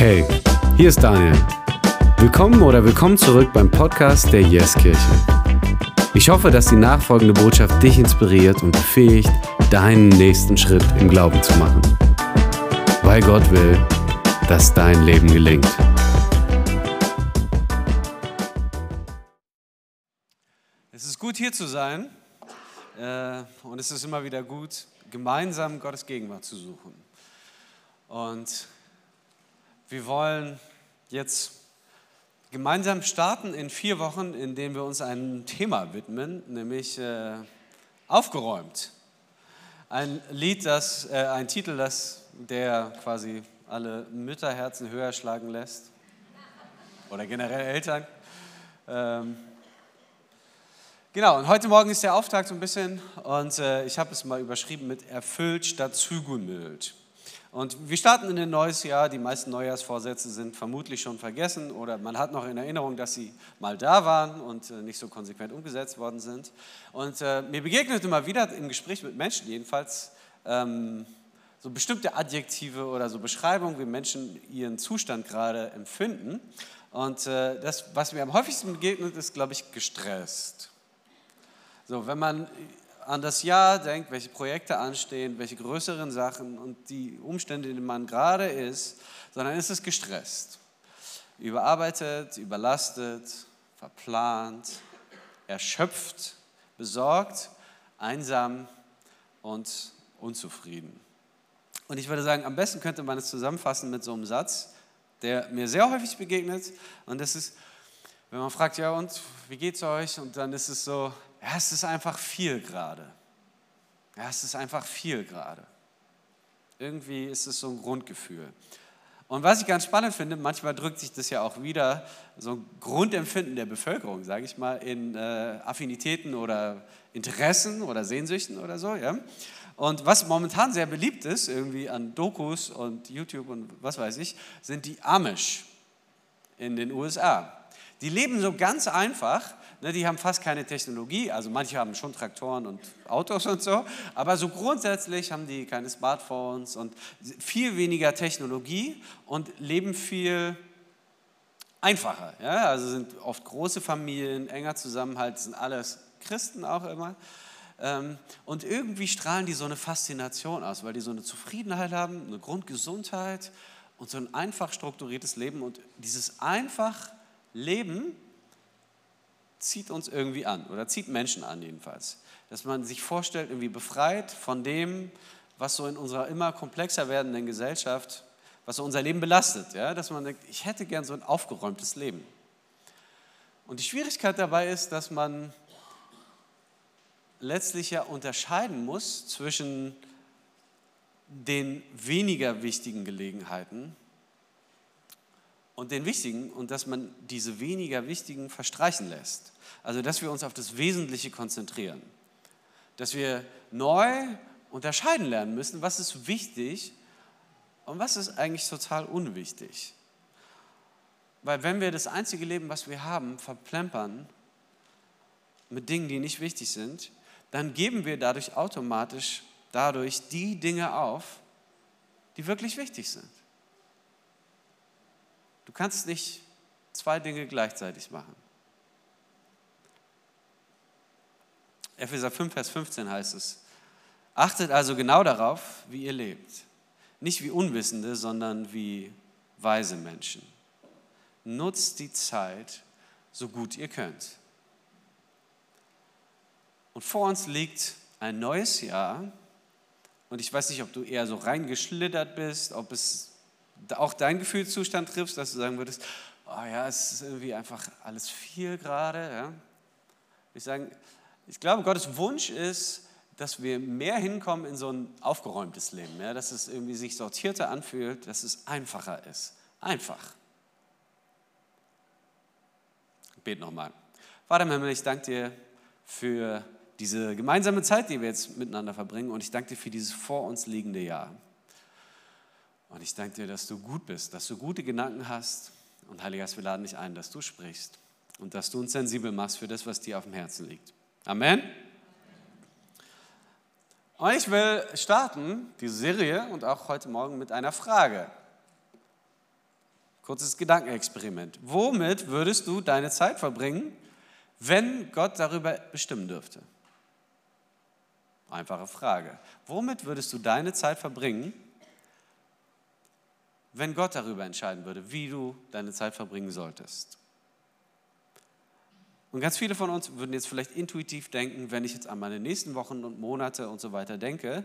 Hey, hier ist Daniel. Willkommen oder willkommen zurück beim Podcast der Yes Kirche. Ich hoffe, dass die nachfolgende Botschaft dich inspiriert und befähigt, deinen nächsten Schritt im Glauben zu machen. Weil Gott will, dass dein Leben gelingt. Es ist gut hier zu sein äh, und es ist immer wieder gut, gemeinsam Gottes Gegenwart zu suchen. Und wir wollen jetzt gemeinsam starten in vier Wochen, in denen wir uns einem Thema widmen, nämlich äh, aufgeräumt. Ein Lied, das, äh, ein Titel, das der quasi alle Mütterherzen höher schlagen lässt oder generell Eltern. Ähm, genau, und heute Morgen ist der Auftakt so ein bisschen und äh, ich habe es mal überschrieben mit erfüllt statt zugemüllt. Und wir starten in ein neues Jahr. Die meisten Neujahrsvorsätze sind vermutlich schon vergessen oder man hat noch in Erinnerung, dass sie mal da waren und äh, nicht so konsequent umgesetzt worden sind. Und äh, mir begegnet immer wieder im Gespräch mit Menschen jedenfalls ähm, so bestimmte Adjektive oder so Beschreibungen, wie Menschen ihren Zustand gerade empfinden. Und äh, das, was mir am häufigsten begegnet, ist, glaube ich, gestresst. So, wenn man an das Jahr denkt, welche Projekte anstehen, welche größeren Sachen und die Umstände, in denen man gerade ist, sondern ist es gestresst, überarbeitet, überlastet, verplant, erschöpft, besorgt, einsam und unzufrieden. Und ich würde sagen, am besten könnte man es zusammenfassen mit so einem Satz, der mir sehr häufig begegnet. Und das ist, wenn man fragt, ja und, wie geht's euch? Und dann ist es so, ja, es ist einfach viel gerade. Ja, es ist einfach viel gerade. Irgendwie ist es so ein Grundgefühl. Und was ich ganz spannend finde, manchmal drückt sich das ja auch wieder, so ein Grundempfinden der Bevölkerung, sage ich mal, in äh, Affinitäten oder Interessen oder Sehnsüchten oder so. Ja? Und was momentan sehr beliebt ist, irgendwie an Dokus und YouTube und was weiß ich, sind die Amish in den USA. Die leben so ganz einfach, Ne, die haben fast keine Technologie, also manche haben schon Traktoren und Autos und so, aber so grundsätzlich haben die keine Smartphones und viel weniger Technologie und leben viel einfacher. Ja? Also sind oft große Familien, enger Zusammenhalt, sind alles Christen auch immer. Ähm, und irgendwie strahlen die so eine Faszination aus, weil die so eine Zufriedenheit haben, eine Grundgesundheit und so ein einfach strukturiertes Leben. Und dieses einfach Leben zieht uns irgendwie an oder zieht Menschen an jedenfalls. Dass man sich vorstellt, irgendwie befreit von dem, was so in unserer immer komplexer werdenden Gesellschaft, was so unser Leben belastet. Ja? Dass man denkt, ich hätte gern so ein aufgeräumtes Leben. Und die Schwierigkeit dabei ist, dass man letztlich ja unterscheiden muss zwischen den weniger wichtigen Gelegenheiten und den wichtigen und dass man diese weniger wichtigen verstreichen lässt. Also dass wir uns auf das Wesentliche konzentrieren. Dass wir neu unterscheiden lernen müssen, was ist wichtig und was ist eigentlich total unwichtig. Weil wenn wir das einzige Leben, was wir haben, verplempern mit Dingen, die nicht wichtig sind, dann geben wir dadurch automatisch dadurch die Dinge auf, die wirklich wichtig sind. Du kannst nicht zwei Dinge gleichzeitig machen. Epheser 5, Vers 15 heißt es, achtet also genau darauf, wie ihr lebt. Nicht wie Unwissende, sondern wie weise Menschen. Nutzt die Zeit so gut ihr könnt. Und vor uns liegt ein neues Jahr. Und ich weiß nicht, ob du eher so reingeschlittert bist, ob es auch deinen Gefühlszustand triffst, dass du sagen würdest, oh ja, es ist irgendwie einfach alles viel gerade. Ja? Ich, ich glaube, Gottes Wunsch ist, dass wir mehr hinkommen in so ein aufgeräumtes Leben, ja? dass es irgendwie sich sortierter anfühlt, dass es einfacher ist. Einfach. Ich bete nochmal. Vater im Himmel, ich danke dir für diese gemeinsame Zeit, die wir jetzt miteinander verbringen und ich danke dir für dieses vor uns liegende Jahr. Und ich danke dir, dass du gut bist, dass du gute Gedanken hast. Und Heiliger Geist, wir laden dich ein, dass du sprichst und dass du uns sensibel machst für das, was dir auf dem Herzen liegt. Amen. Und ich will starten, diese Serie und auch heute Morgen mit einer Frage. Kurzes Gedankenexperiment. Womit würdest du deine Zeit verbringen, wenn Gott darüber bestimmen dürfte? Einfache Frage. Womit würdest du deine Zeit verbringen, wenn Gott darüber entscheiden würde, wie du deine Zeit verbringen solltest? Und ganz viele von uns würden jetzt vielleicht intuitiv denken, wenn ich jetzt an meine nächsten Wochen und Monate und so weiter denke,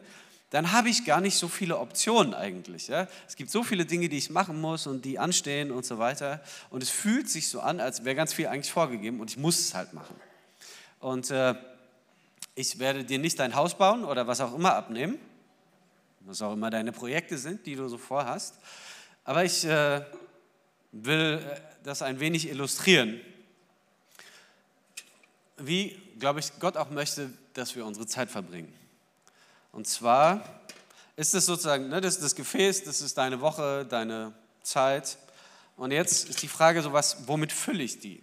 dann habe ich gar nicht so viele Optionen eigentlich. Ja? Es gibt so viele Dinge, die ich machen muss und die anstehen und so weiter. Und es fühlt sich so an, als wäre ganz viel eigentlich vorgegeben und ich muss es halt machen. Und äh, ich werde dir nicht dein Haus bauen oder was auch immer abnehmen, was auch immer deine Projekte sind, die du so vorhast. Aber ich äh, will äh, das ein wenig illustrieren wie, glaube ich, Gott auch möchte, dass wir unsere Zeit verbringen. Und zwar ist es sozusagen, ne, das ist das Gefäß, das ist deine Woche, deine Zeit. Und jetzt ist die Frage so was, womit fülle ich die?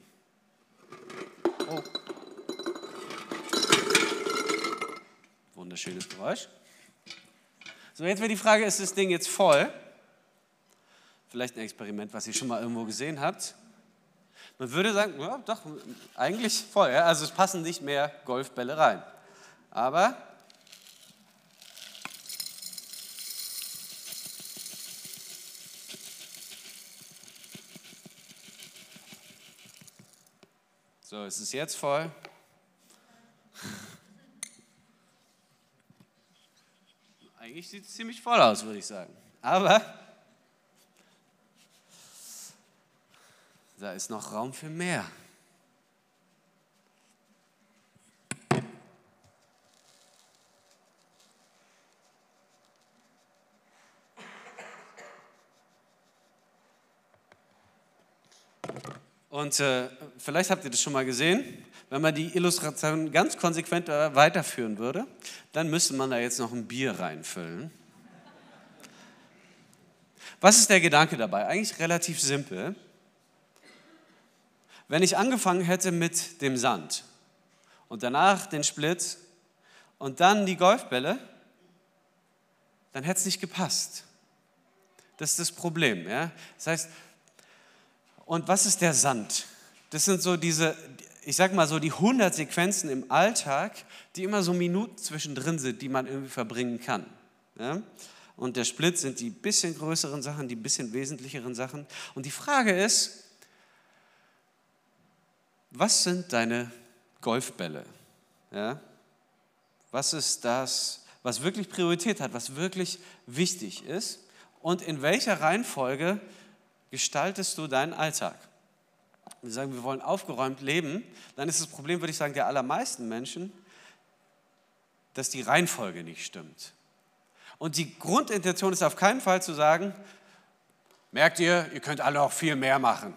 Oh. Wunderschönes Geräusch. So, jetzt wäre die Frage, ist das Ding jetzt voll? Vielleicht ein Experiment, was ihr schon mal irgendwo gesehen habt. Man würde sagen, ja, doch, eigentlich voll. Ja? Also es passen nicht mehr Golfbälle rein. Aber So, es ist jetzt voll. Eigentlich sieht es ziemlich voll aus, würde ich sagen. Aber Da ist noch Raum für mehr. Und äh, vielleicht habt ihr das schon mal gesehen. Wenn man die Illustration ganz konsequent weiterführen würde, dann müsste man da jetzt noch ein Bier reinfüllen. Was ist der Gedanke dabei? Eigentlich relativ simpel. Wenn ich angefangen hätte mit dem Sand und danach den Split und dann die Golfbälle, dann hätte es nicht gepasst. Das ist das Problem. Ja? Das heißt, und was ist der Sand? Das sind so diese, ich sag mal so die 100 Sequenzen im Alltag, die immer so Minuten zwischendrin sind, die man irgendwie verbringen kann. Ja? Und der Split sind die bisschen größeren Sachen, die bisschen wesentlicheren Sachen. Und die Frage ist, was sind deine Golfbälle? Ja? Was ist das, was wirklich Priorität hat, was wirklich wichtig ist? Und in welcher Reihenfolge gestaltest du deinen Alltag? Wir sagen, wir wollen aufgeräumt leben, dann ist das Problem, würde ich sagen, der allermeisten Menschen, dass die Reihenfolge nicht stimmt. Und die Grundintention ist auf keinen Fall zu sagen, merkt ihr, ihr könnt alle auch viel mehr machen.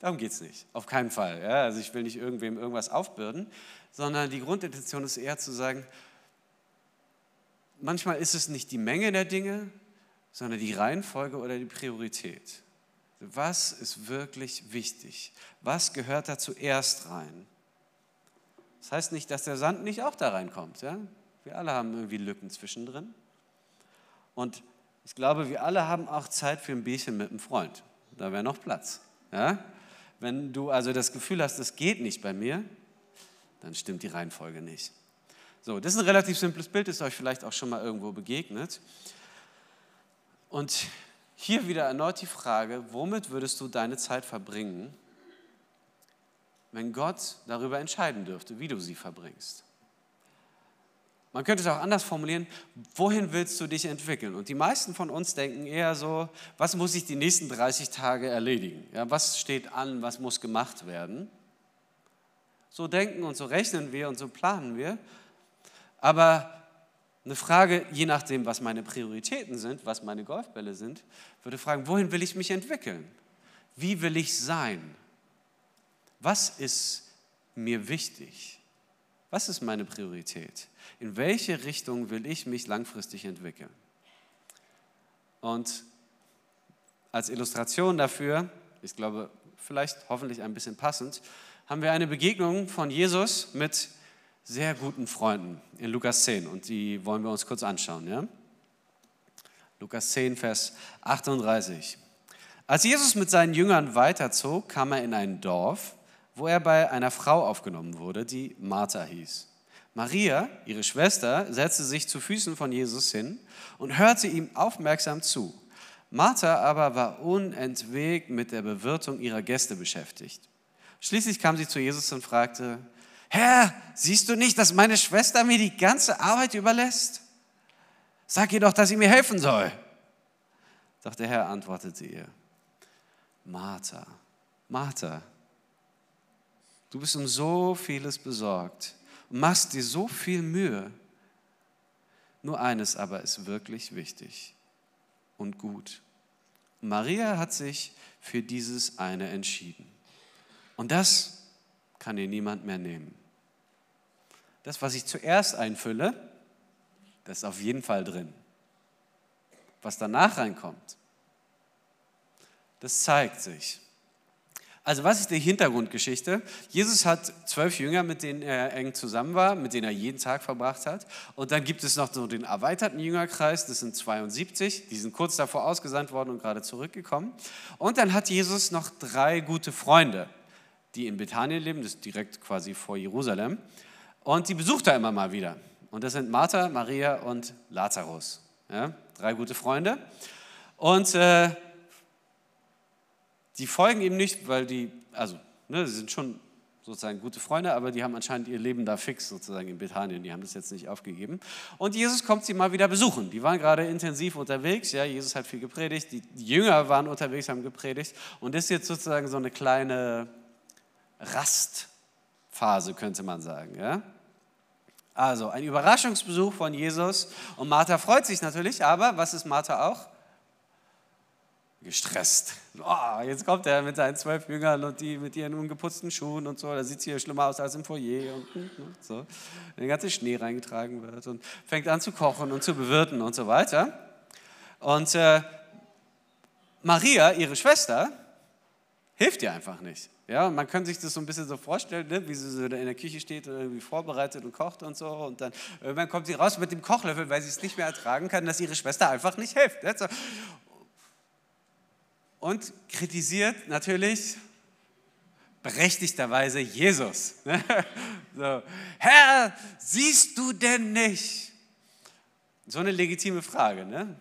Darum geht es nicht, auf keinen Fall. Ja? Also ich will nicht irgendwem irgendwas aufbürden, sondern die Grundintention ist eher zu sagen, manchmal ist es nicht die Menge der Dinge, sondern die Reihenfolge oder die Priorität. Was ist wirklich wichtig? Was gehört da zuerst rein? Das heißt nicht, dass der Sand nicht auch da reinkommt. Ja? Wir alle haben irgendwie Lücken zwischendrin. Und ich glaube, wir alle haben auch Zeit für ein Bierchen mit einem Freund. Da wäre noch Platz. Ja? Wenn du also das Gefühl hast, das geht nicht bei mir, dann stimmt die Reihenfolge nicht. So, das ist ein relativ simples Bild, ist euch vielleicht auch schon mal irgendwo begegnet. Und hier wieder erneut die Frage, womit würdest du deine Zeit verbringen, wenn Gott darüber entscheiden dürfte, wie du sie verbringst? Man könnte es auch anders formulieren, wohin willst du dich entwickeln? Und die meisten von uns denken eher so, was muss ich die nächsten 30 Tage erledigen? Ja, was steht an, was muss gemacht werden? So denken und so rechnen wir und so planen wir. Aber eine Frage, je nachdem, was meine Prioritäten sind, was meine Golfbälle sind, würde fragen, wohin will ich mich entwickeln? Wie will ich sein? Was ist mir wichtig? Was ist meine Priorität? In welche Richtung will ich mich langfristig entwickeln? Und als Illustration dafür, ich glaube, vielleicht hoffentlich ein bisschen passend, haben wir eine Begegnung von Jesus mit sehr guten Freunden in Lukas 10 und die wollen wir uns kurz anschauen. Ja? Lukas 10, Vers 38. Als Jesus mit seinen Jüngern weiterzog, kam er in ein Dorf, wo er bei einer Frau aufgenommen wurde, die Martha hieß. Maria, ihre Schwester, setzte sich zu Füßen von Jesus hin und hörte ihm aufmerksam zu. Martha aber war unentwegt mit der Bewirtung ihrer Gäste beschäftigt. Schließlich kam sie zu Jesus und fragte, Herr, siehst du nicht, dass meine Schwester mir die ganze Arbeit überlässt? Sag ihr doch, dass sie mir helfen soll. Doch der Herr antwortete ihr, Martha, Martha, du bist um so vieles besorgt und machst dir so viel Mühe. Nur eines aber ist wirklich wichtig und gut. Maria hat sich für dieses eine entschieden. Und das kann ihr niemand mehr nehmen. Das, was ich zuerst einfülle, das ist auf jeden Fall drin. Was danach reinkommt, das zeigt sich. Also was ist die Hintergrundgeschichte? Jesus hat zwölf Jünger, mit denen er eng zusammen war, mit denen er jeden Tag verbracht hat. Und dann gibt es noch so den erweiterten Jüngerkreis, das sind 72, die sind kurz davor ausgesandt worden und gerade zurückgekommen. Und dann hat Jesus noch drei gute Freunde, die in Bethanien leben, das ist direkt quasi vor Jerusalem. Und die besucht er immer mal wieder. Und das sind Martha, Maria und Lazarus. Ja, drei gute Freunde. Und äh, die folgen ihm nicht, weil die, also, ne, sie sind schon sozusagen gute Freunde, aber die haben anscheinend ihr Leben da fix sozusagen in Bethanien. Die haben das jetzt nicht aufgegeben. Und Jesus kommt sie mal wieder besuchen. Die waren gerade intensiv unterwegs. Ja, Jesus hat viel gepredigt. Die Jünger waren unterwegs, haben gepredigt. Und das ist jetzt sozusagen so eine kleine Rastphase, könnte man sagen. Ja? Also ein Überraschungsbesuch von Jesus. Und Martha freut sich natürlich, aber was ist Martha auch? Gestresst. Oh, jetzt kommt er mit seinen zwölf Jüngern und die mit ihren ungeputzten Schuhen und so. Da sieht es hier schlimmer aus als im Foyer und, und so. Wenn der ganze Schnee reingetragen wird und fängt an zu kochen und zu bewirten und so weiter. Und äh, Maria, ihre Schwester, hilft ihr einfach nicht. Ja, man kann sich das so ein bisschen so vorstellen, ne, wie sie so in der Küche steht und irgendwie vorbereitet und kocht und so. Und dann irgendwann kommt sie raus mit dem Kochlöffel, weil sie es nicht mehr ertragen kann, dass ihre Schwester einfach nicht hilft. Ne? Und kritisiert natürlich berechtigterweise Jesus. so, Herr, siehst du denn nicht? So eine legitime Frage ne?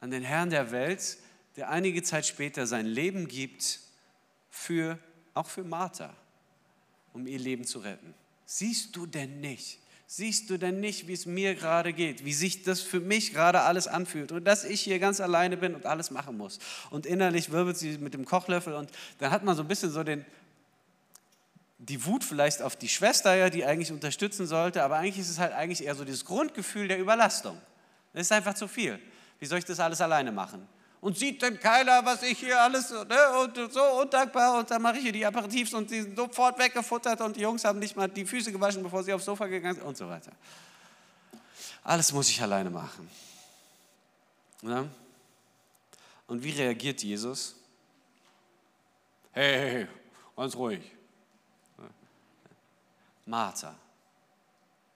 an den Herrn der Welt, der einige Zeit später sein Leben gibt für, auch für Martha, um ihr Leben zu retten. Siehst du denn nicht? Siehst du denn nicht, wie es mir gerade geht, wie sich das für mich gerade alles anfühlt und dass ich hier ganz alleine bin und alles machen muss? Und innerlich wirbelt sie mit dem Kochlöffel und dann hat man so ein bisschen so den, die Wut vielleicht auf die Schwester, ja, die eigentlich unterstützen sollte, aber eigentlich ist es halt eigentlich eher so dieses Grundgefühl der Überlastung. Das ist einfach zu viel. Wie soll ich das alles alleine machen? Und sieht denn keiner, was ich hier alles, ne, und so undankbar und dann mache ich hier die Aperitifs und die sind sofort weggefuttert und die Jungs haben nicht mal die Füße gewaschen, bevor sie aufs Sofa gegangen sind und so weiter. Alles muss ich alleine machen. Ja? Und wie reagiert Jesus? Hey, hey, hey, ganz ruhig. Martha.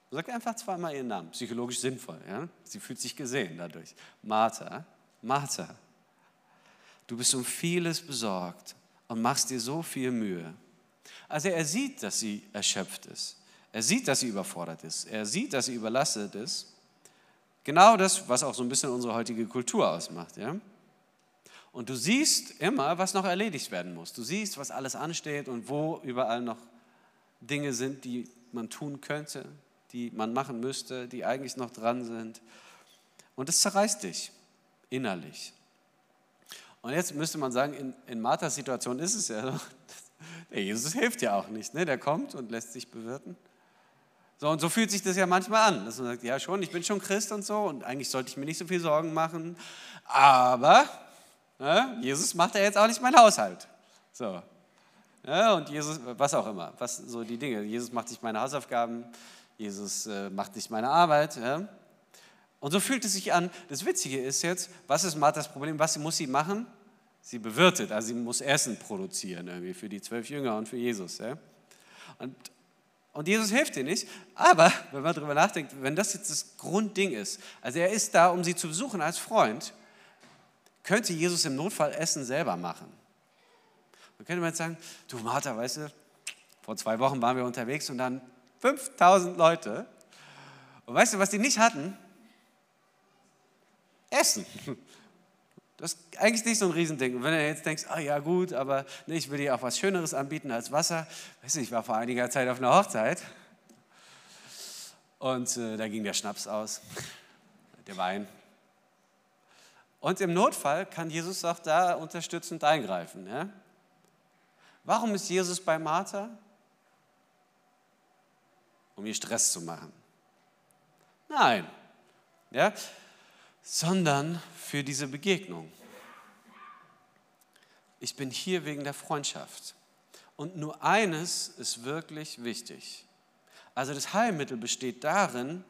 Sag einfach zweimal ihren Namen, psychologisch sinnvoll. Ja? Sie fühlt sich gesehen dadurch. Martha, Martha. Du bist um vieles besorgt und machst dir so viel Mühe. Also er sieht, dass sie erschöpft ist. Er sieht, dass sie überfordert ist. Er sieht, dass sie überlastet ist. Genau das, was auch so ein bisschen unsere heutige Kultur ausmacht. Ja? Und du siehst immer, was noch erledigt werden muss. Du siehst, was alles ansteht und wo überall noch Dinge sind, die man tun könnte, die man machen müsste, die eigentlich noch dran sind. Und es zerreißt dich innerlich. Und jetzt müsste man sagen, in, in Marthas Situation ist es ja so, der Jesus hilft ja auch nicht. Ne? Der kommt und lässt sich bewirten. So, und so fühlt sich das ja manchmal an, dass man sagt, ja schon, ich bin schon Christ und so und eigentlich sollte ich mir nicht so viel Sorgen machen, aber ne, Jesus macht ja jetzt auch nicht meinen Haushalt. So. Ja, und Jesus, was auch immer, was so die Dinge. Jesus macht nicht meine Hausaufgaben, Jesus äh, macht nicht meine Arbeit. Ja? Und so fühlt es sich an. Das Witzige ist jetzt, was ist Marthas Problem? Was muss sie machen? Sie bewirtet, also sie muss Essen produzieren irgendwie für die zwölf Jünger und für Jesus. Ja? Und, und Jesus hilft ihr nicht, aber wenn man darüber nachdenkt, wenn das jetzt das Grundding ist, also er ist da, um sie zu besuchen als Freund, könnte Jesus im Notfall Essen selber machen. Man könnte man jetzt sagen, du Martha, weißt du, vor zwei Wochen waren wir unterwegs und dann 5000 Leute. Und weißt du, was die nicht hatten? Essen. Das ist eigentlich nicht so ein Riesending. Und wenn du jetzt denkst, ah ja gut, aber nee, ich will dir auch was Schöneres anbieten als Wasser. Weißt du, ich war vor einiger Zeit auf einer Hochzeit und äh, da ging der Schnaps aus, der Wein. Und im Notfall kann Jesus auch da unterstützend eingreifen. Ja? Warum ist Jesus bei Martha? Um ihr Stress zu machen. Nein, ja? Sondern für diese Begegnung. Ich bin hier wegen der Freundschaft. Und nur eines ist wirklich wichtig. Also das Heilmittel besteht darin,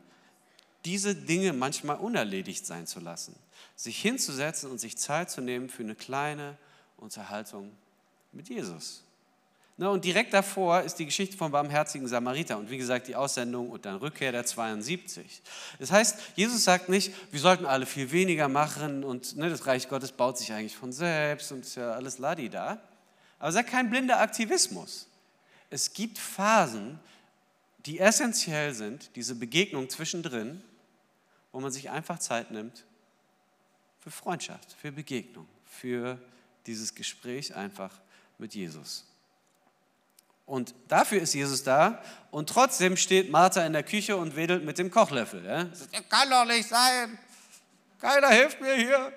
diese Dinge manchmal unerledigt sein zu lassen. Sich hinzusetzen und sich Zeit zu nehmen für eine kleine Unterhaltung mit Jesus. Ne, und direkt davor ist die Geschichte vom barmherzigen Samariter und wie gesagt die Aussendung und dann Rückkehr der 72. Das heißt, Jesus sagt nicht, wir sollten alle viel weniger machen und ne, das Reich Gottes baut sich eigentlich von selbst und ist ja alles Ladi da. Aber er sagt kein blinder Aktivismus. Es gibt Phasen, die essentiell sind, diese Begegnung zwischendrin, wo man sich einfach Zeit nimmt für Freundschaft, für Begegnung, für dieses Gespräch einfach mit Jesus. Und dafür ist Jesus da. Und trotzdem steht Martha in der Küche und wedelt mit dem Kochlöffel. Ja? Das kann doch nicht sein. Keiner hilft mir hier.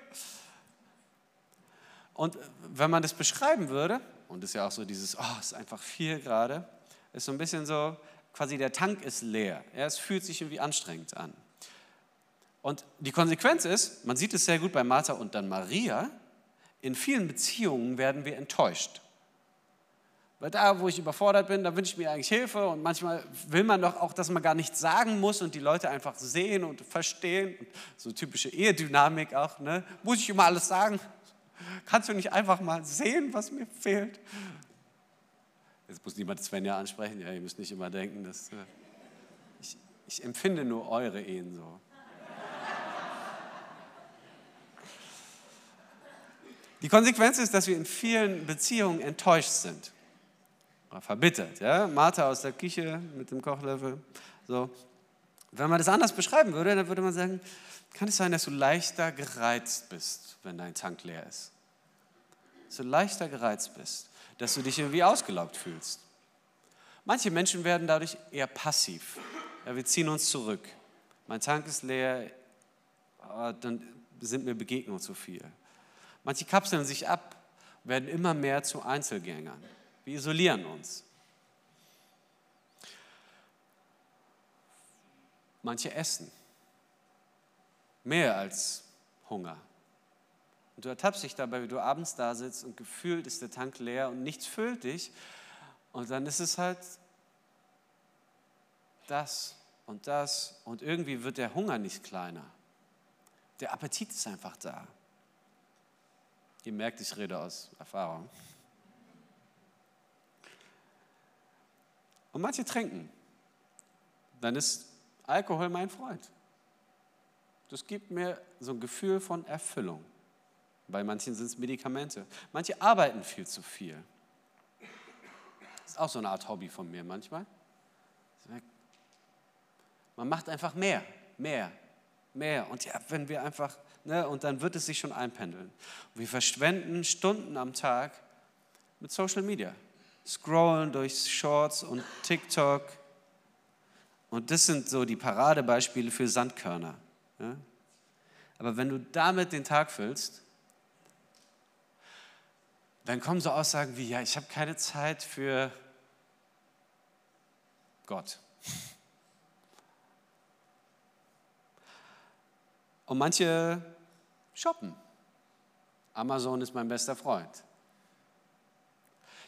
Und wenn man das beschreiben würde, und das ist ja auch so dieses, oh, es ist einfach viel gerade, ist so ein bisschen so, quasi der Tank ist leer. Ja, es fühlt sich irgendwie anstrengend an. Und die Konsequenz ist, man sieht es sehr gut bei Martha und dann Maria, in vielen Beziehungen werden wir enttäuscht. Weil da, wo ich überfordert bin, da wünsche ich mir eigentlich Hilfe und manchmal will man doch auch, dass man gar nichts sagen muss und die Leute einfach sehen und verstehen. Und so typische Ehedynamik auch. Ne? Muss ich immer alles sagen? Kannst du nicht einfach mal sehen, was mir fehlt? Jetzt muss niemand Svenja ansprechen. Ja, ihr müsst nicht immer denken, dass äh, ich, ich empfinde nur eure Ehen so. Die Konsequenz ist, dass wir in vielen Beziehungen enttäuscht sind verbittert. Ja? Martha aus der Küche mit dem Kochlöffel. So. Wenn man das anders beschreiben würde, dann würde man sagen, kann es sein, dass du leichter gereizt bist, wenn dein Tank leer ist? Dass du leichter gereizt bist, dass du dich irgendwie ausgelaugt fühlst. Manche Menschen werden dadurch eher passiv. Ja, wir ziehen uns zurück. Mein Tank ist leer, dann sind mir Begegnungen zu viel. Manche kapseln sich ab, werden immer mehr zu Einzelgängern. Wir isolieren uns. Manche essen mehr als Hunger. Und du ertappst dich dabei, wie du abends da sitzt und gefühlt ist der Tank leer und nichts füllt dich. Und dann ist es halt das und das und irgendwie wird der Hunger nicht kleiner. Der Appetit ist einfach da. Ihr merkt, ich rede aus Erfahrung. Und manche trinken. Dann ist Alkohol mein Freund. Das gibt mir so ein Gefühl von Erfüllung. Bei manchen sind es Medikamente. Manche arbeiten viel zu viel. Das ist auch so eine Art Hobby von mir manchmal. Man macht einfach mehr, mehr, mehr. Und ja, wenn wir einfach, ne, und dann wird es sich schon einpendeln. Wir verschwenden Stunden am Tag mit Social Media scrollen durch Shorts und TikTok. Und das sind so die Paradebeispiele für Sandkörner. Ja? Aber wenn du damit den Tag füllst, dann kommen so Aussagen wie, ja, ich habe keine Zeit für Gott. Und manche shoppen. Amazon ist mein bester Freund.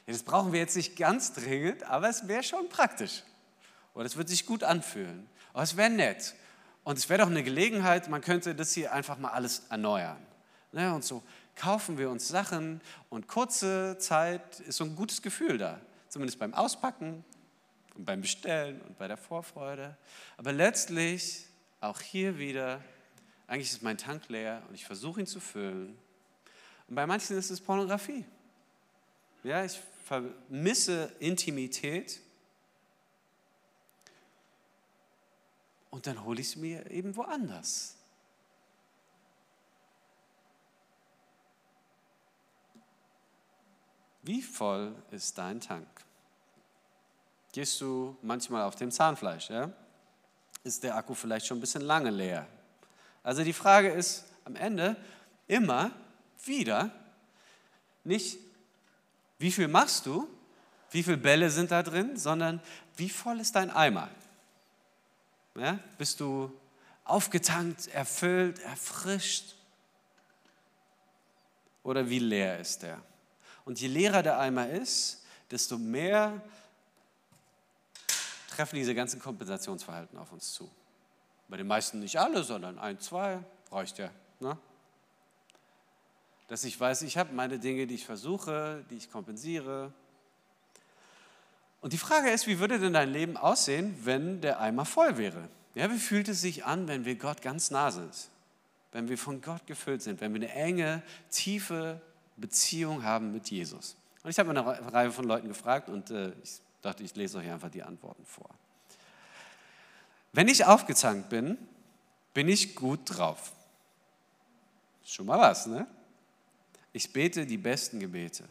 Ja, das brauchen wir jetzt nicht ganz dringend, aber es wäre schon praktisch. Oder es würde sich gut anfühlen. Aber es wäre nett. Und es wäre doch eine Gelegenheit, man könnte das hier einfach mal alles erneuern. Ne? Und so kaufen wir uns Sachen und kurze Zeit ist so ein gutes Gefühl da. Zumindest beim Auspacken und beim Bestellen und bei der Vorfreude. Aber letztlich, auch hier wieder, eigentlich ist mein Tank leer und ich versuche ihn zu füllen. Und bei manchen ist es Pornografie. Ja, ich vermisse Intimität und dann hole ich es mir eben woanders. Wie voll ist dein Tank? Gehst du manchmal auf dem Zahnfleisch? Ja? Ist der Akku vielleicht schon ein bisschen lange leer? Also die Frage ist am Ende immer wieder nicht, wie viel machst du, wie viele Bälle sind da drin, sondern wie voll ist dein Eimer? Ja? Bist du aufgetankt, erfüllt, erfrischt? Oder wie leer ist der? Und je leerer der Eimer ist, desto mehr treffen diese ganzen Kompensationsverhalten auf uns zu. Bei den meisten nicht alle, sondern ein, zwei reicht ja. Ne? Dass ich weiß, ich habe meine Dinge, die ich versuche, die ich kompensiere. Und die Frage ist, wie würde denn dein Leben aussehen, wenn der Eimer voll wäre? Ja, wie fühlt es sich an, wenn wir Gott ganz nah sind? Wenn wir von Gott gefüllt sind, wenn wir eine enge, tiefe Beziehung haben mit Jesus? Und ich habe eine Reihe von Leuten gefragt und äh, ich dachte, ich lese euch einfach die Antworten vor. Wenn ich aufgezankt bin, bin ich gut drauf. Schon mal was, ne? Ich bete die besten Gebete.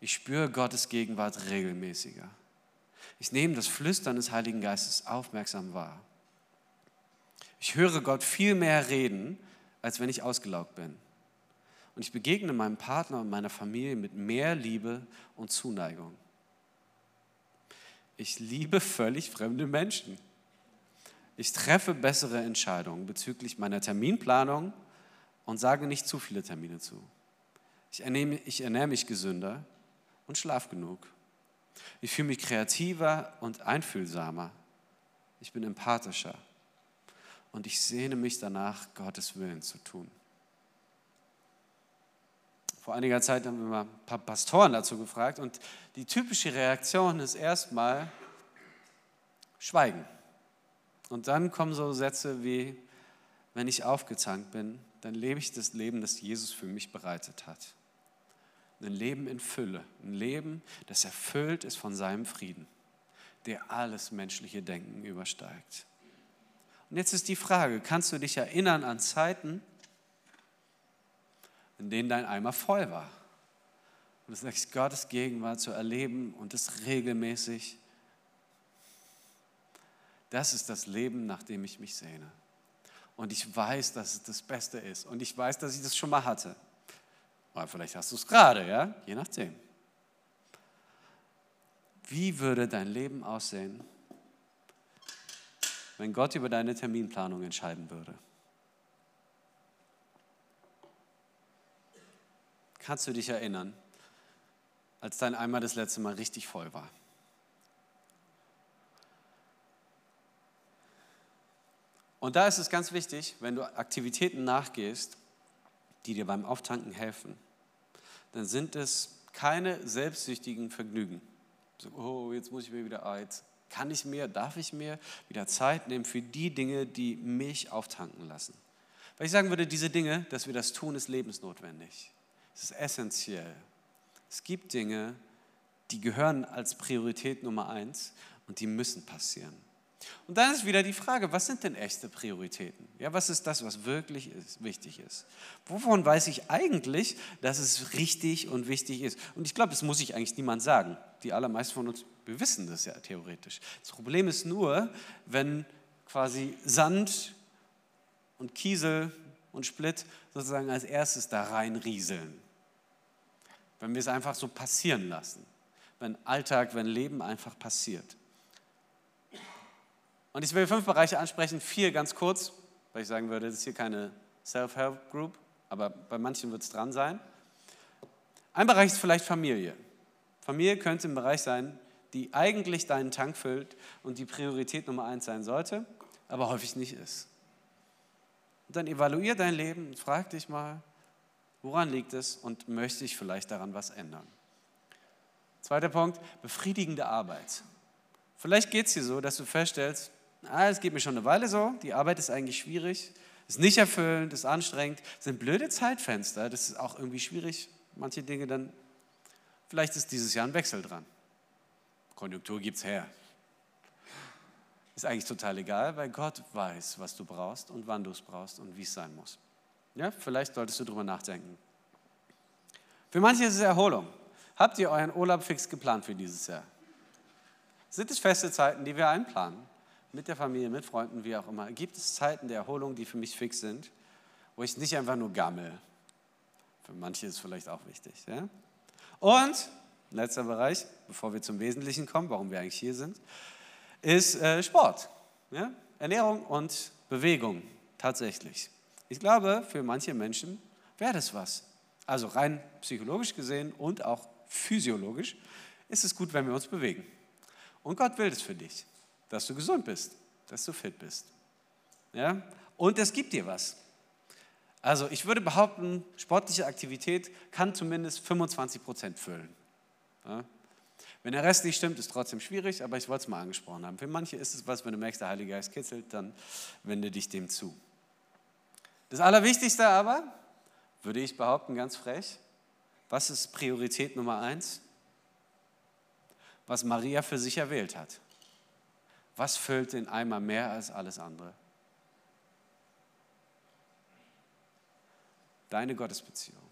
Ich spüre Gottes Gegenwart regelmäßiger. Ich nehme das Flüstern des Heiligen Geistes aufmerksam wahr. Ich höre Gott viel mehr reden, als wenn ich ausgelaugt bin. Und ich begegne meinem Partner und meiner Familie mit mehr Liebe und Zuneigung. Ich liebe völlig fremde Menschen. Ich treffe bessere Entscheidungen bezüglich meiner Terminplanung und sage nicht zu viele Termine zu. Ich ernähre, ich ernähre mich gesünder und schlaf genug. Ich fühle mich kreativer und einfühlsamer. Ich bin empathischer. Und ich sehne mich danach, Gottes Willen zu tun. Vor einiger Zeit haben wir mal ein paar Pastoren dazu gefragt und die typische Reaktion ist erstmal Schweigen. Und dann kommen so Sätze wie, wenn ich aufgezankt bin, dann lebe ich das Leben, das Jesus für mich bereitet hat. Ein Leben in Fülle, ein Leben, das erfüllt ist von seinem Frieden, der alles menschliche Denken übersteigt. Und jetzt ist die Frage, kannst du dich erinnern an Zeiten, in denen dein Eimer voll war. Und du sagst, Gottes Gegenwart zu erleben und das regelmäßig. Das ist das Leben, nach dem ich mich sehne. Und ich weiß, dass es das Beste ist. Und ich weiß, dass ich das schon mal hatte. Oder vielleicht hast du es gerade, ja? Je nachdem. Wie würde dein Leben aussehen, wenn Gott über deine Terminplanung entscheiden würde? Kannst du dich erinnern, als dein Eimer das letzte Mal richtig voll war? Und da ist es ganz wichtig, wenn du Aktivitäten nachgehst, die dir beim Auftanken helfen, dann sind es keine selbstsüchtigen Vergnügen. So, oh, jetzt muss ich mir wieder, jetzt kann ich mir, darf ich mir wieder Zeit nehmen für die Dinge, die mich auftanken lassen. Weil ich sagen würde, diese Dinge, dass wir das tun, ist lebensnotwendig. Es ist essentiell. Es gibt Dinge, die gehören als Priorität Nummer eins und die müssen passieren. Und dann ist wieder die Frage, was sind denn echte Prioritäten? Ja, was ist das, was wirklich ist, wichtig ist? Wovon weiß ich eigentlich, dass es richtig und wichtig ist? Und ich glaube, das muss ich eigentlich niemand sagen. Die allermeisten von uns, wir wissen das ja theoretisch. Das Problem ist nur, wenn quasi Sand und Kiesel und Split sozusagen als erstes da reinrieseln wenn wir es einfach so passieren lassen, wenn Alltag, wenn Leben einfach passiert. Und ich will fünf Bereiche ansprechen, vier ganz kurz, weil ich sagen würde, das ist hier keine Self-Help-Group, aber bei manchen wird es dran sein. Ein Bereich ist vielleicht Familie. Familie könnte ein Bereich sein, die eigentlich deinen Tank füllt und die Priorität Nummer eins sein sollte, aber häufig nicht ist. Und dann evaluier dein Leben und frag dich mal, Woran liegt es und möchte ich vielleicht daran was ändern? Zweiter Punkt, befriedigende Arbeit. Vielleicht geht es dir so, dass du feststellst, ah, es geht mir schon eine Weile so, die Arbeit ist eigentlich schwierig, ist nicht erfüllend, ist anstrengend, sind blöde Zeitfenster. Das ist auch irgendwie schwierig, manche Dinge dann, vielleicht ist dieses Jahr ein Wechsel dran. Konjunktur gibt es her. Ist eigentlich total egal, weil Gott weiß, was du brauchst und wann du es brauchst und wie es sein muss. Ja, vielleicht solltest du darüber nachdenken. Für manche ist es Erholung. Habt ihr euren Urlaub fix geplant für dieses Jahr? Sind es feste Zeiten, die wir einplanen? Mit der Familie, mit Freunden, wie auch immer. Gibt es Zeiten der Erholung, die für mich fix sind, wo ich nicht einfach nur gammel? Für manche ist es vielleicht auch wichtig. Ja? Und, letzter Bereich, bevor wir zum Wesentlichen kommen, warum wir eigentlich hier sind, ist äh, Sport. Ja? Ernährung und Bewegung, tatsächlich. Ich glaube, für manche Menschen wäre das was. Also rein psychologisch gesehen und auch physiologisch ist es gut, wenn wir uns bewegen. Und Gott will es für dich, dass du gesund bist, dass du fit bist. Ja? Und es gibt dir was. Also ich würde behaupten, sportliche Aktivität kann zumindest 25 Prozent füllen. Ja? Wenn der Rest nicht stimmt, ist trotzdem schwierig, aber ich wollte es mal angesprochen haben. Für manche ist es was, wenn du merkst, der Heilige Geist kitzelt, dann wende dich dem zu. Das Allerwichtigste aber, würde ich behaupten, ganz frech. Was ist Priorität Nummer eins? Was Maria für sich erwählt hat. Was füllt den Eimer mehr als alles andere? Deine Gottesbeziehung,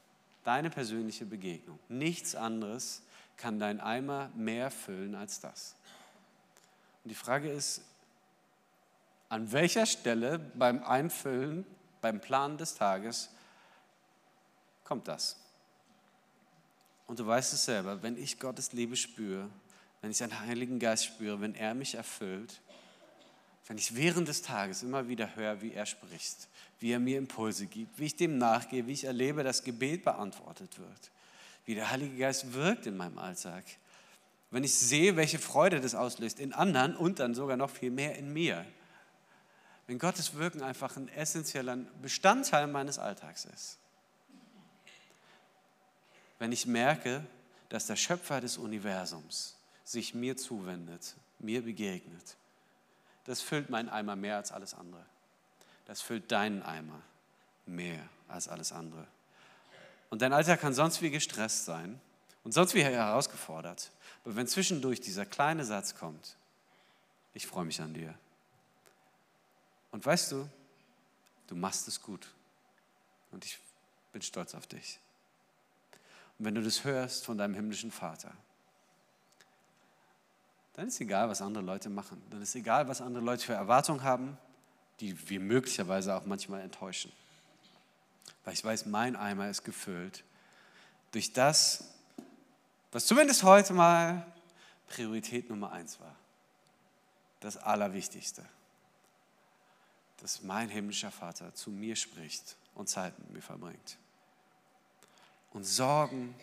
deine persönliche Begegnung. Nichts anderes kann dein Eimer mehr füllen als das. Und die Frage ist, an welcher Stelle beim Einfüllen, beim Planen des Tages kommt das. Und du weißt es selber, wenn ich Gottes Liebe spüre, wenn ich seinen Heiligen Geist spüre, wenn er mich erfüllt, wenn ich während des Tages immer wieder höre, wie er spricht, wie er mir Impulse gibt, wie ich dem nachgehe, wie ich erlebe, dass Gebet beantwortet wird, wie der Heilige Geist wirkt in meinem Alltag, wenn ich sehe, welche Freude das auslöst in anderen und dann sogar noch viel mehr in mir, wenn Gottes Wirken einfach ein essentieller Bestandteil meines Alltags ist. Wenn ich merke, dass der Schöpfer des Universums sich mir zuwendet, mir begegnet. Das füllt meinen Eimer mehr als alles andere. Das füllt deinen Eimer mehr als alles andere. Und dein Alltag kann sonst wie gestresst sein und sonst wie herausgefordert. Aber wenn zwischendurch dieser kleine Satz kommt, ich freue mich an dir. Und weißt du, du machst es gut. Und ich bin stolz auf dich. Und wenn du das hörst von deinem himmlischen Vater, dann ist egal, was andere Leute machen. Dann ist egal, was andere Leute für Erwartungen haben, die wir möglicherweise auch manchmal enttäuschen. Weil ich weiß, mein Eimer ist gefüllt durch das, was zumindest heute mal Priorität Nummer eins war. Das Allerwichtigste. Dass mein himmlischer Vater zu mir spricht und Zeit mit mir verbringt und Sorgen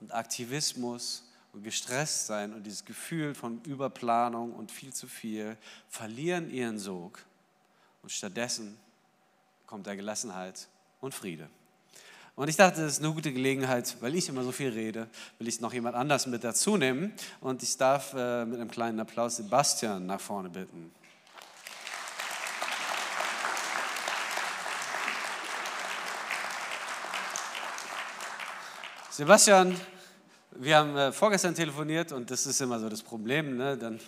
und Aktivismus und gestresst sein und dieses Gefühl von Überplanung und viel zu viel verlieren ihren Sog und stattdessen kommt da Gelassenheit und Friede. Und ich dachte, das ist eine gute Gelegenheit, weil ich immer so viel rede, will ich noch jemand anders mit dazu nehmen. Und ich darf äh, mit einem kleinen Applaus Sebastian nach vorne bitten. Sebastian, wir haben äh, vorgestern telefoniert und das ist immer so das Problem. Ne? Dann,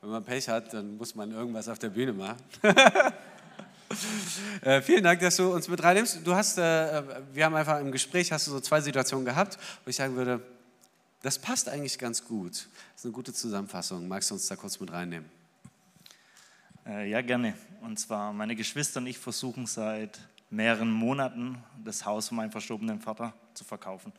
wenn man Pech hat, dann muss man irgendwas auf der Bühne machen. äh, vielen Dank, dass du uns mit reinnimmst. Du hast, äh, wir haben einfach im Gespräch, hast du so zwei Situationen gehabt, wo ich sagen würde, das passt eigentlich ganz gut. Das ist eine gute Zusammenfassung. Magst du uns da kurz mit reinnehmen? Äh, ja, gerne. Und zwar, meine Geschwister und ich versuchen seit mehreren Monaten das Haus von meinem verstorbenen Vater zu verkaufen.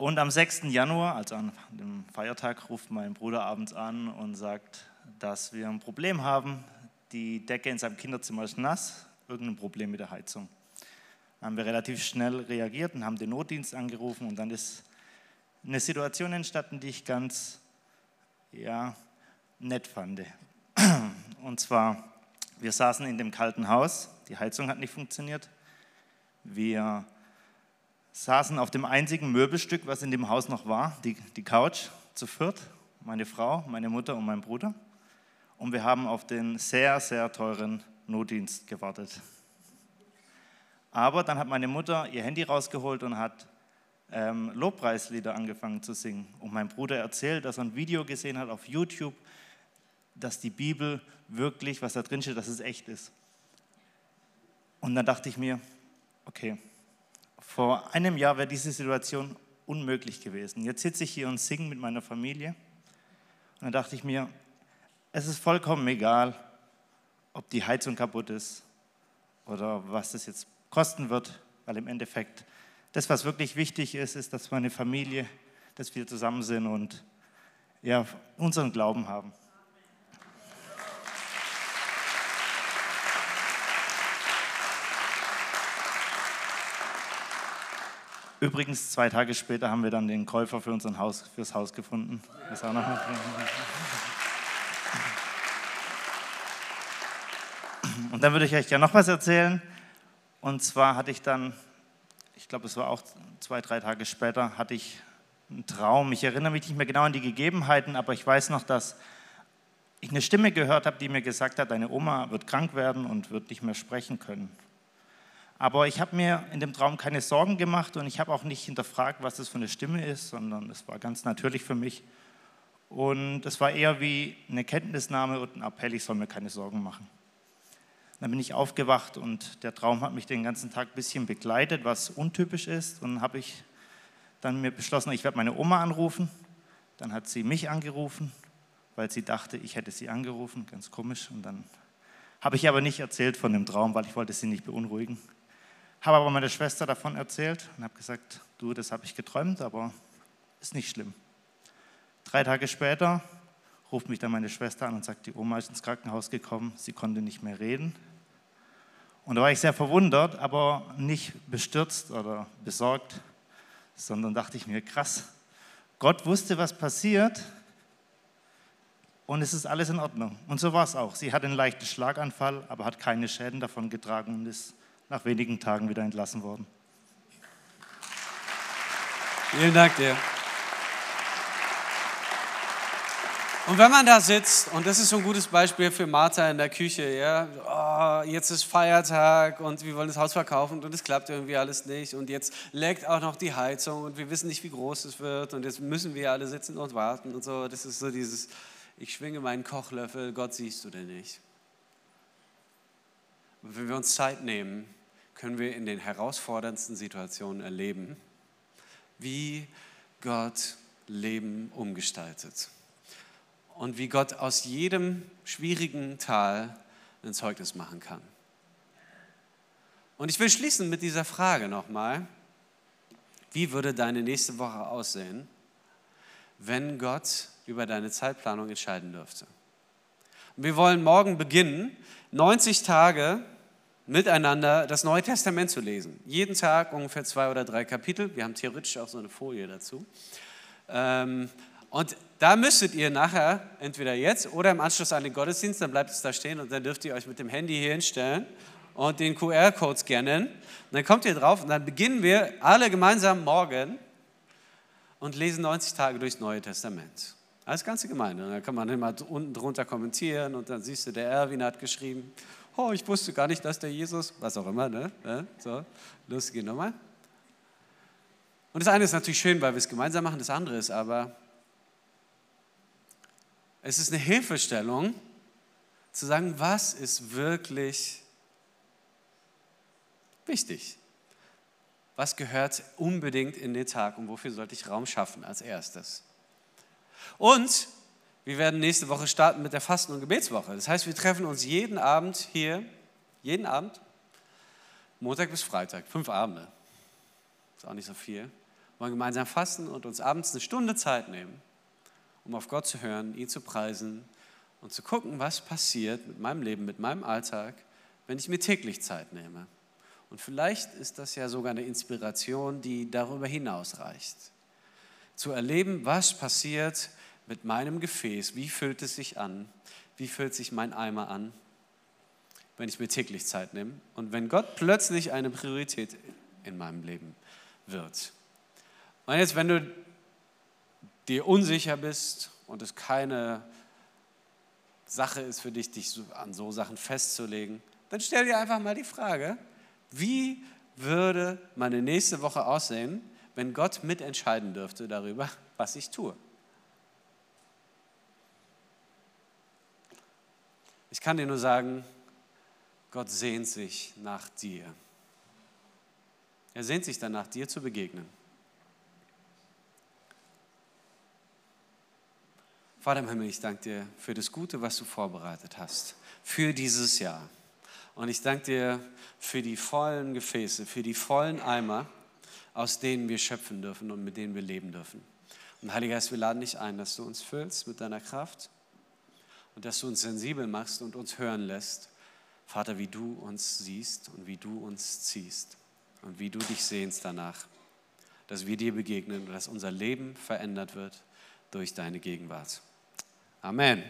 Und am 6. Januar, also an dem Feiertag, ruft mein Bruder abends an und sagt, dass wir ein Problem haben. Die Decke in seinem Kinderzimmer ist nass, irgendein Problem mit der Heizung. Haben wir relativ schnell reagiert und haben den Notdienst angerufen und dann ist eine Situation entstanden, die ich ganz ja, nett fand. Und zwar, wir saßen in dem kalten Haus, die Heizung hat nicht funktioniert. Wir saßen auf dem einzigen Möbelstück, was in dem Haus noch war, die, die Couch, zu viert, meine Frau, meine Mutter und mein Bruder. Und wir haben auf den sehr, sehr teuren Notdienst gewartet. Aber dann hat meine Mutter ihr Handy rausgeholt und hat ähm, Lobpreislieder angefangen zu singen. Und mein Bruder erzählt, dass er ein Video gesehen hat auf YouTube, dass die Bibel wirklich, was da drin steht, dass es echt ist. Und dann dachte ich mir, okay, vor einem Jahr wäre diese Situation unmöglich gewesen. Jetzt sitze ich hier und singe mit meiner Familie. Und dann dachte ich mir, es ist vollkommen egal, ob die Heizung kaputt ist oder was das jetzt kosten wird, weil im Endeffekt das, was wirklich wichtig ist, ist, dass meine Familie, dass wir zusammen sind und ja, unseren Glauben haben. Übrigens, zwei Tage später haben wir dann den Käufer für unser Haus, fürs Haus gefunden. Das auch noch Und dann würde ich euch ja noch was erzählen. Und zwar hatte ich dann, ich glaube, es war auch zwei, drei Tage später, hatte ich einen Traum. Ich erinnere mich nicht mehr genau an die Gegebenheiten, aber ich weiß noch, dass ich eine Stimme gehört habe, die mir gesagt hat, deine Oma wird krank werden und wird nicht mehr sprechen können. Aber ich habe mir in dem Traum keine Sorgen gemacht und ich habe auch nicht hinterfragt, was das für eine Stimme ist, sondern es war ganz natürlich für mich. Und es war eher wie eine Kenntnisnahme und ein Appell, ich soll mir keine Sorgen machen. Dann bin ich aufgewacht und der Traum hat mich den ganzen Tag ein bisschen begleitet, was untypisch ist. Und habe ich dann mir beschlossen, ich werde meine Oma anrufen. Dann hat sie mich angerufen, weil sie dachte, ich hätte sie angerufen, ganz komisch. Und dann habe ich aber nicht erzählt von dem Traum, weil ich wollte sie nicht beunruhigen. Habe aber meiner Schwester davon erzählt und habe gesagt, du, das habe ich geträumt, aber ist nicht schlimm. Drei Tage später ruft mich dann meine Schwester an und sagt, die Oma ist ins Krankenhaus gekommen, sie konnte nicht mehr reden. Und da war ich sehr verwundert, aber nicht bestürzt oder besorgt, sondern dachte ich mir, krass, Gott wusste, was passiert und es ist alles in Ordnung. Und so war es auch. Sie hat einen leichten Schlaganfall, aber hat keine Schäden davon getragen und ist nach wenigen Tagen wieder entlassen worden. Vielen Dank dir. Und wenn man da sitzt, und das ist so ein gutes Beispiel für Martha in der Küche, ja, oh, jetzt ist Feiertag und wir wollen das Haus verkaufen und es klappt irgendwie alles nicht und jetzt leckt auch noch die Heizung und wir wissen nicht, wie groß es wird und jetzt müssen wir alle sitzen und warten und so. Das ist so dieses, ich schwinge meinen Kochlöffel, Gott siehst du denn nicht. Und wenn wir uns Zeit nehmen, können wir in den herausforderndsten Situationen erleben, wie Gott Leben umgestaltet und wie Gott aus jedem schwierigen Tal ein Zeugnis machen kann. Und ich will schließen mit dieser Frage nochmal. Wie würde deine nächste Woche aussehen, wenn Gott über deine Zeitplanung entscheiden dürfte? Wir wollen morgen beginnen, 90 Tage miteinander das Neue Testament zu lesen. Jeden Tag ungefähr zwei oder drei Kapitel. Wir haben theoretisch auch so eine Folie dazu. Ähm, und da müsstet ihr nachher, entweder jetzt oder im Anschluss an den Gottesdienst, dann bleibt es da stehen und dann dürft ihr euch mit dem Handy hier hinstellen und den QR-Code scannen. Und dann kommt ihr drauf und dann beginnen wir alle gemeinsam morgen und lesen 90 Tage durchs Neue Testament. Als ganze Gemeinde. Und dann kann man immer unten drunter kommentieren und dann siehst du, der Erwin hat geschrieben, oh, ich wusste gar nicht, dass der Jesus, was auch immer, ne? So, lustige Nummer. Und das eine ist natürlich schön, weil wir es gemeinsam machen, das andere ist aber, es ist eine Hilfestellung, zu sagen, was ist wirklich wichtig? Was gehört unbedingt in den Tag und wofür sollte ich Raum schaffen als erstes? Und wir werden nächste Woche starten mit der Fasten- und Gebetswoche. Das heißt, wir treffen uns jeden Abend hier, jeden Abend, Montag bis Freitag, fünf Abende. Ist auch nicht so viel. Wollen gemeinsam fasten und uns abends eine Stunde Zeit nehmen, um auf Gott zu hören, ihn zu preisen und zu gucken, was passiert mit meinem Leben, mit meinem Alltag, wenn ich mir täglich Zeit nehme. Und vielleicht ist das ja sogar eine Inspiration, die darüber hinaus reicht. Zu erleben, was passiert, mit meinem Gefäß, wie füllt es sich an? Wie füllt sich mein Eimer an, wenn ich mir täglich Zeit nehme? Und wenn Gott plötzlich eine Priorität in meinem Leben wird. Und jetzt, wenn du dir unsicher bist und es keine Sache ist für dich, dich an so Sachen festzulegen, dann stell dir einfach mal die Frage, wie würde meine nächste Woche aussehen, wenn Gott mitentscheiden dürfte darüber, was ich tue? Ich kann dir nur sagen, Gott sehnt sich nach dir. Er sehnt sich danach, dir zu begegnen. Vater im Himmel, ich danke dir für das Gute, was du vorbereitet hast, für dieses Jahr. Und ich danke dir für die vollen Gefäße, für die vollen Eimer, aus denen wir schöpfen dürfen und mit denen wir leben dürfen. Und Heiliger Geist, wir laden dich ein, dass du uns füllst mit deiner Kraft und dass du uns sensibel machst und uns hören lässt, Vater, wie du uns siehst und wie du uns ziehst und wie du dich sehnst danach, dass wir dir begegnen und dass unser Leben verändert wird durch deine Gegenwart. Amen.